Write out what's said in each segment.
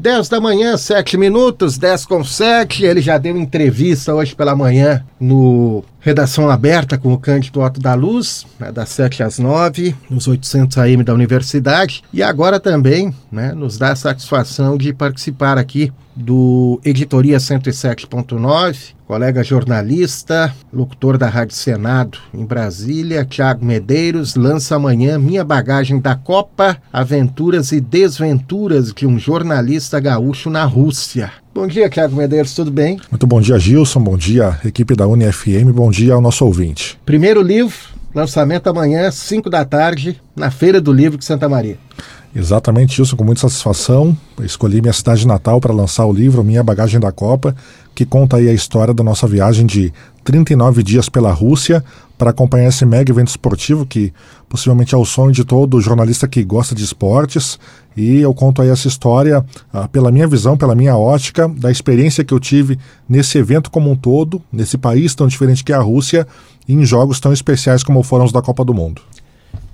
10 da manhã, 7 minutos, 10 com 7. Ele já deu entrevista hoje pela manhã no Redação Aberta com o Cândido Otto da Luz, né, das 7 às 9, nos 800 AM da Universidade. E agora também né, nos dá a satisfação de participar aqui do Editoria 107.9, colega jornalista, locutor da Rádio Senado em Brasília, Tiago Medeiros, lança amanhã Minha Bagagem da Copa, Aventuras e Desventuras de um Jornalista Gaúcho na Rússia. Bom dia, Tiago Medeiros, tudo bem? Muito bom dia, Gilson, bom dia, equipe da UniFM, bom dia ao nosso ouvinte. Primeiro livro, lançamento amanhã, 5 da tarde, na Feira do Livro de Santa Maria. Exatamente isso, com muita satisfação. Escolhi minha cidade natal para lançar o livro Minha Bagagem da Copa, que conta aí a história da nossa viagem de 39 dias pela Rússia para acompanhar esse mega evento esportivo que possivelmente é o sonho de todo jornalista que gosta de esportes. E eu conto aí essa história ah, pela minha visão, pela minha ótica, da experiência que eu tive nesse evento como um todo, nesse país tão diferente que é a Rússia, e em jogos tão especiais como foram os da Copa do Mundo.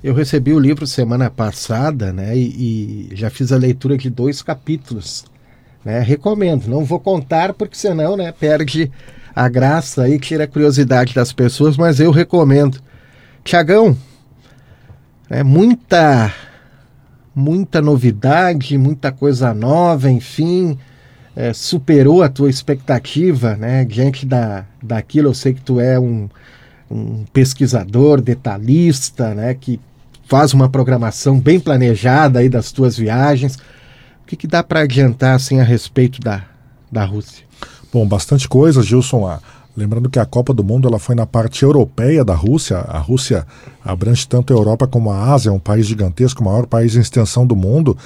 Eu recebi o livro semana passada, né? E, e já fiz a leitura de dois capítulos. Né? Recomendo. Não vou contar porque senão, né? Perde a graça aí, tira a curiosidade das pessoas, mas eu recomendo. Tiagão, é muita, muita novidade, muita coisa nova, enfim. É, superou a tua expectativa, né? Diante da, daquilo, eu sei que tu é um, um pesquisador, detalhista, né? Que faz uma programação bem planejada aí das tuas viagens. O que, que dá para adiantar assim, a respeito da, da Rússia? Bom, bastante coisa, Gilson. Ah, lembrando que a Copa do Mundo ela foi na parte europeia da Rússia. A Rússia abrange tanto a Europa como a Ásia, é um país gigantesco, o maior país em extensão do mundo.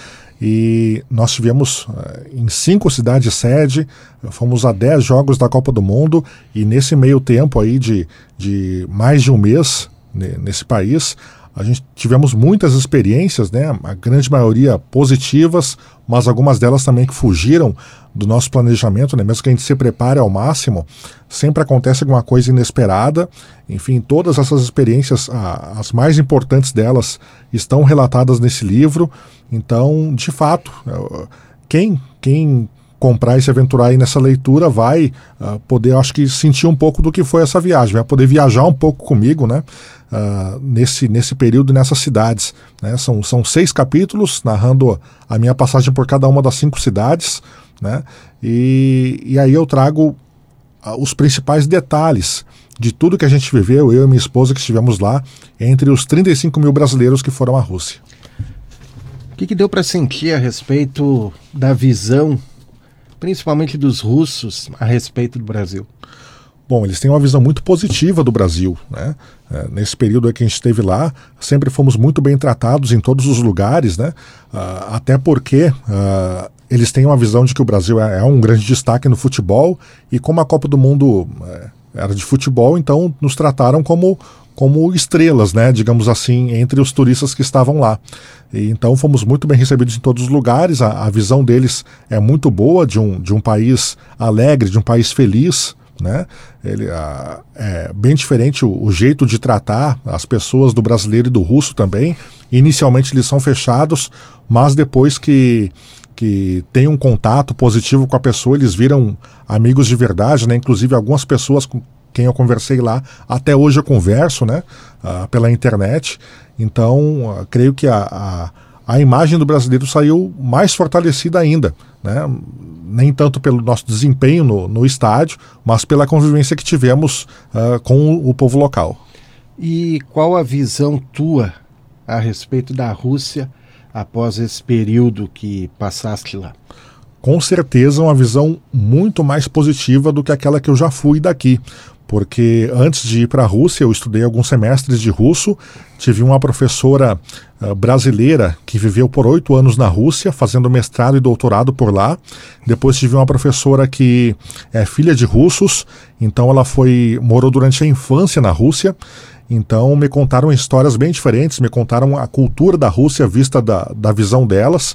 E nós tivemos uh, em cinco cidades sede, fomos a dez jogos da Copa do Mundo, e nesse meio tempo aí de, de mais de um mês nesse país, a gente tivemos muitas experiências, né? A grande maioria positivas, mas algumas delas também que fugiram do nosso planejamento, né? Mesmo que a gente se prepare ao máximo, sempre acontece alguma coisa inesperada. Enfim, todas essas experiências, as mais importantes delas, estão relatadas nesse livro. Então, de fato, quem quem comprar e se aventurar aí nessa leitura vai uh, poder, acho que, sentir um pouco do que foi essa viagem, vai poder viajar um pouco comigo, né? Uh, nesse, nesse período, nessas cidades. Né? São, são seis capítulos narrando a minha passagem por cada uma das cinco cidades, né? E, e aí eu trago uh, os principais detalhes de tudo que a gente viveu, eu e minha esposa que estivemos lá, entre os 35 mil brasileiros que foram à Rússia. O que, que deu para sentir a respeito da visão principalmente dos russos, a respeito do Brasil? Bom, eles têm uma visão muito positiva do Brasil. Né? É, nesse período que a gente esteve lá, sempre fomos muito bem tratados em todos os lugares, né? Uh, até porque uh, eles têm uma visão de que o Brasil é, é, um grande destaque no futebol e como a Copa do Mundo é, era de futebol, então nos trataram como como estrelas, né, digamos assim, entre os turistas que estavam lá. E, então fomos muito bem recebidos em todos os lugares. A, a, visão deles é muito boa de um, de um país alegre, de um país feliz. Né? Ele, a, é bem diferente o, o, jeito de tratar as pessoas do brasileiro e do russo também. Inicialmente eles são fechados, mas depois que que tem um contato positivo com a pessoa, eles viram amigos de verdade, né? Inclusive algumas pessoas com quem eu conversei lá, até hoje eu converso, né, uh, pela internet. Então, uh, creio que a, a, a, imagem do brasileiro saiu mais fortalecida ainda, né, nem tanto pelo nosso desempenho no, no estádio, mas pela convivência que tivemos uh, com o, o povo local. E qual a visão tua a respeito da Rússia após esse período que passaste lá? Com certeza uma visão muito mais positiva do que aquela que eu já fui daqui, porque antes de ir para a Rússia eu estudei alguns semestres de russo, tive uma professora uh, brasileira que viveu por oito anos na Rússia, fazendo mestrado e doutorado por lá. Depois tive uma professora que é filha de russos, então ela foi morou durante a infância na Rússia. Então me contaram histórias bem diferentes, me contaram a cultura da Rússia vista da, da visão delas.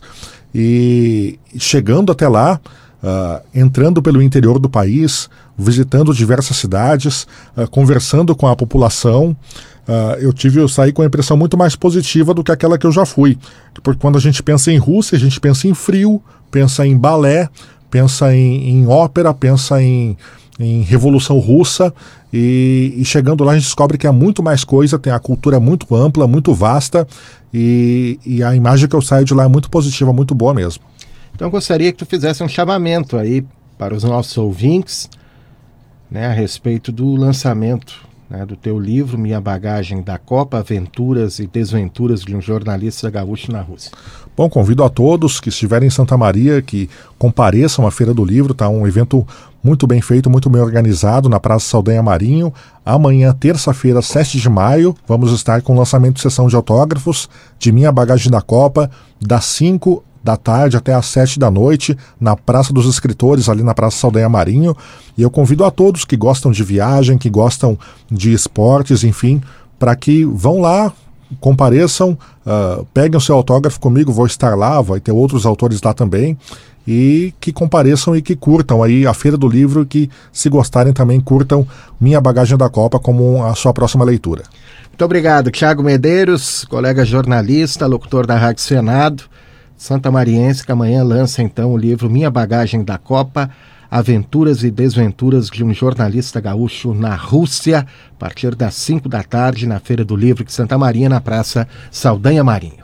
E chegando até lá, uh, entrando pelo interior do país, visitando diversas cidades, uh, conversando com a população, uh, eu tive eu saí com a impressão muito mais positiva do que aquela que eu já fui. Porque quando a gente pensa em Rússia, a gente pensa em frio, pensa em balé, pensa em, em ópera, pensa em, em Revolução Russa. E, e, chegando lá a gente descobre que é muito mais coisa, tem a cultura muito ampla, muito vasta e, e a imagem que eu saio de lá é muito positiva, muito boa mesmo. Então gostaria que tu fizesse um chamamento aí para os nossos ouvintes né, a respeito do lançamento né, do teu livro Minha Bagagem da Copa, Aventuras e Desventuras de um Jornalista Gaúcho na Rússia. Bom, convido a todos que estiverem em Santa Maria que compareçam à Feira do Livro, tá? Um evento muito bem feito, muito bem organizado na Praça Saldanha Marinho. Amanhã, terça-feira, 7 de maio, vamos estar com o lançamento de sessão de autógrafos de Minha Bagagem da Copa, das 5 da tarde até às 7 da noite, na Praça dos Escritores, ali na Praça Saldanha Marinho. E eu convido a todos que gostam de viagem, que gostam de esportes, enfim, para que vão lá, compareçam, uh, peguem o seu autógrafo comigo, vou estar lá, vai ter outros autores lá também, e que compareçam e que curtam aí a Feira do Livro que, se gostarem, também curtam Minha Bagagem da Copa como a sua próxima leitura. Muito obrigado, Tiago Medeiros, colega jornalista, locutor da Rádio Senado, Santa Mariense, que amanhã lança então o livro Minha Bagagem da Copa, Aventuras e Desventuras de um Jornalista Gaúcho na Rússia, a partir das 5 da tarde, na Feira do Livro de Santa Maria, na Praça Saldanha Marinho.